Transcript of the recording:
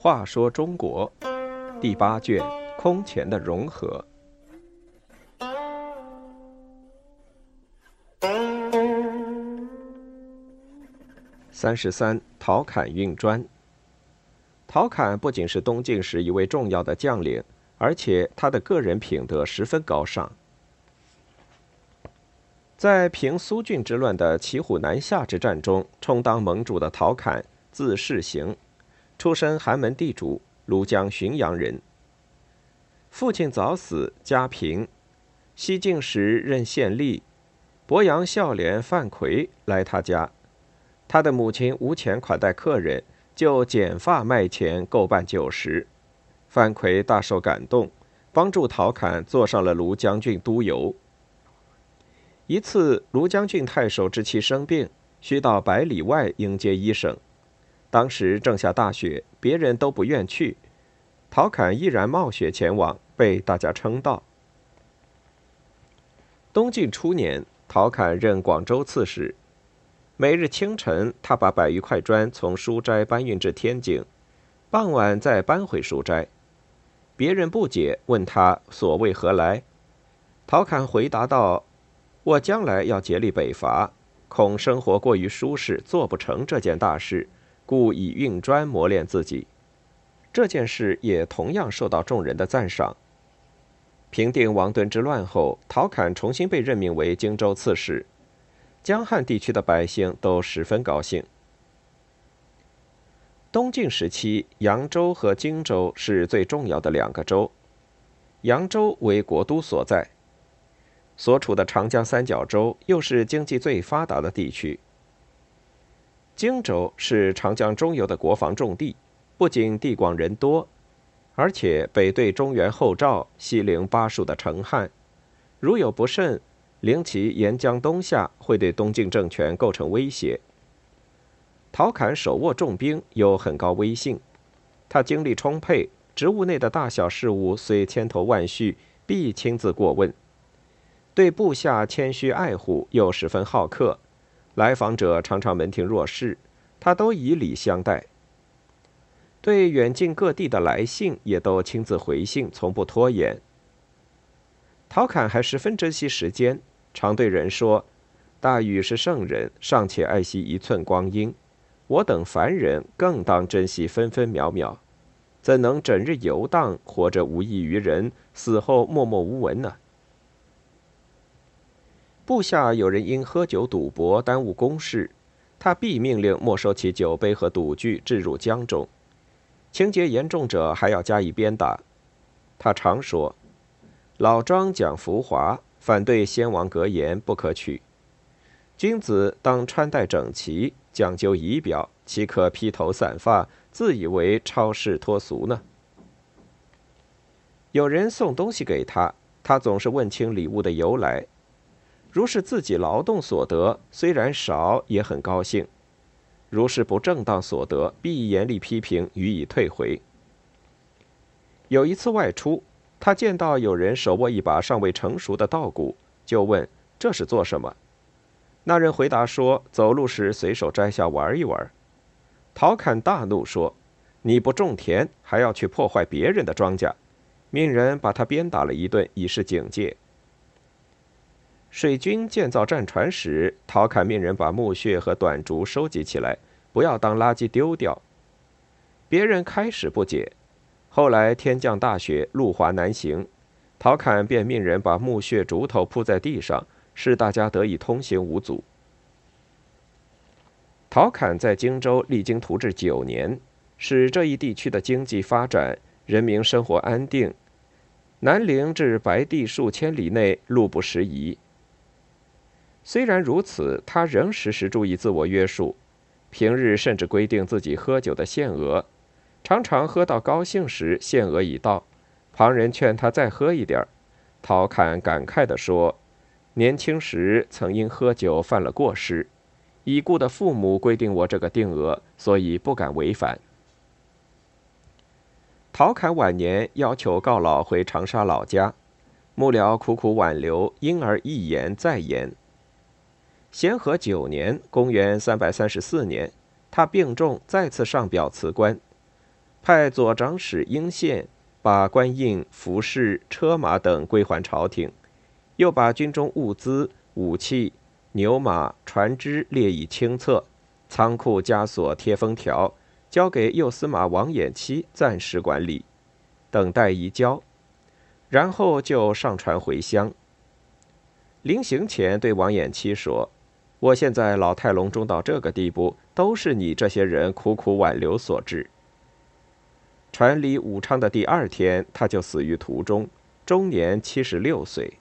话说中国第八卷空前的融合。三十三，陶侃运砖。陶侃不仅是东晋时一位重要的将领，而且他的个人品德十分高尚。在平苏峻之乱的骑虎难下之战中，充当盟主的陶侃，字世行。出身寒门地主，庐江浔阳人。父亲早死，家贫。西晋时任县吏，博阳孝廉范奎来他家，他的母亲无钱款待客人，就剪发卖钱购办酒食。范奎大受感动，帮助陶侃坐上了庐江郡都邮。一次，庐江郡太守之妻生病，需到百里外迎接医生。当时正下大雪，别人都不愿去，陶侃毅然冒雪前往，被大家称道。东晋初年，陶侃任广州刺史，每日清晨，他把百余块砖从书斋搬运至天井，傍晚再搬回书斋。别人不解，问他所谓何来，陶侃回答道：“我将来要竭力北伐，恐生活过于舒适，做不成这件大事。”故以运砖磨练自己，这件事也同样受到众人的赞赏。平定王敦之乱后，陶侃重新被任命为荆州刺史，江汉地区的百姓都十分高兴。东晋时期，扬州和荆州是最重要的两个州，扬州为国都所在，所处的长江三角洲又是经济最发达的地区。荆州是长江中游的国防重地，不仅地广人多，而且北对中原后赵，西临巴蜀的成汉，如有不慎，灵其沿江东下，会对东晋政权构成威胁。陶侃手握重兵，有很高威信，他精力充沛，职务内的大小事务虽千头万绪，必亲自过问，对部下谦虚爱护，又十分好客。来访者常常门庭若市，他都以礼相待。对远近各地的来信，也都亲自回信，从不拖延。陶侃还十分珍惜时间，常对人说：“大禹是圣人，尚且爱惜一寸光阴，我等凡人更当珍惜分分秒秒，怎能整日游荡，活着无益于人，死后默默无闻呢？”部下有人因喝酒赌博耽误公事，他必命令没收其酒杯和赌具，置入江中。情节严重者还要加以鞭打。他常说：“老庄讲浮华，反对先王格言，不可取。君子当穿戴整齐，讲究仪表，岂可披头散发，自以为超世脱俗呢？”有人送东西给他，他总是问清礼物的由来。如是自己劳动所得，虽然少，也很高兴；如是不正当所得，必严厉批评，予以退回。有一次外出，他见到有人手握一把尚未成熟的稻谷，就问：“这是做什么？”那人回答说：“走路时随手摘下玩一玩。”陶侃大怒说：“你不种田，还要去破坏别人的庄稼！”命人把他鞭打了一顿，以示警戒。水军建造战船时，陶侃命人把木屑和短竹收集起来，不要当垃圾丢掉。别人开始不解，后来天降大雪，路滑难行，陶侃便命人把木屑、竹头铺在地上，使大家得以通行无阻。陶侃在荆州励精图治九年，使这一地区的经济发展，人民生活安定。南陵至白帝数千里内，路不拾遗。虽然如此，他仍时时注意自我约束，平日甚至规定自己喝酒的限额，常常喝到高兴时，限额已到，旁人劝他再喝一点儿，陶侃感慨地说：“年轻时曾因喝酒犯了过失，已故的父母规定我这个定额，所以不敢违反。”陶侃晚年要求告老回长沙老家，幕僚苦苦挽留，因而一言再言。咸和九年（公元334年），他病重，再次上表辞官，派左长史应宪把官印、服饰、车马等归还朝廷，又把军中物资、武器、牛马、船只列以清册，仓库枷锁贴封条，交给右司马王衍期暂时管理，等待移交，然后就上船回乡。临行前对王衍期说。我现在老态龙钟到这个地步，都是你这些人苦苦挽留所致。传离武昌的第二天，他就死于途中，终年七十六岁。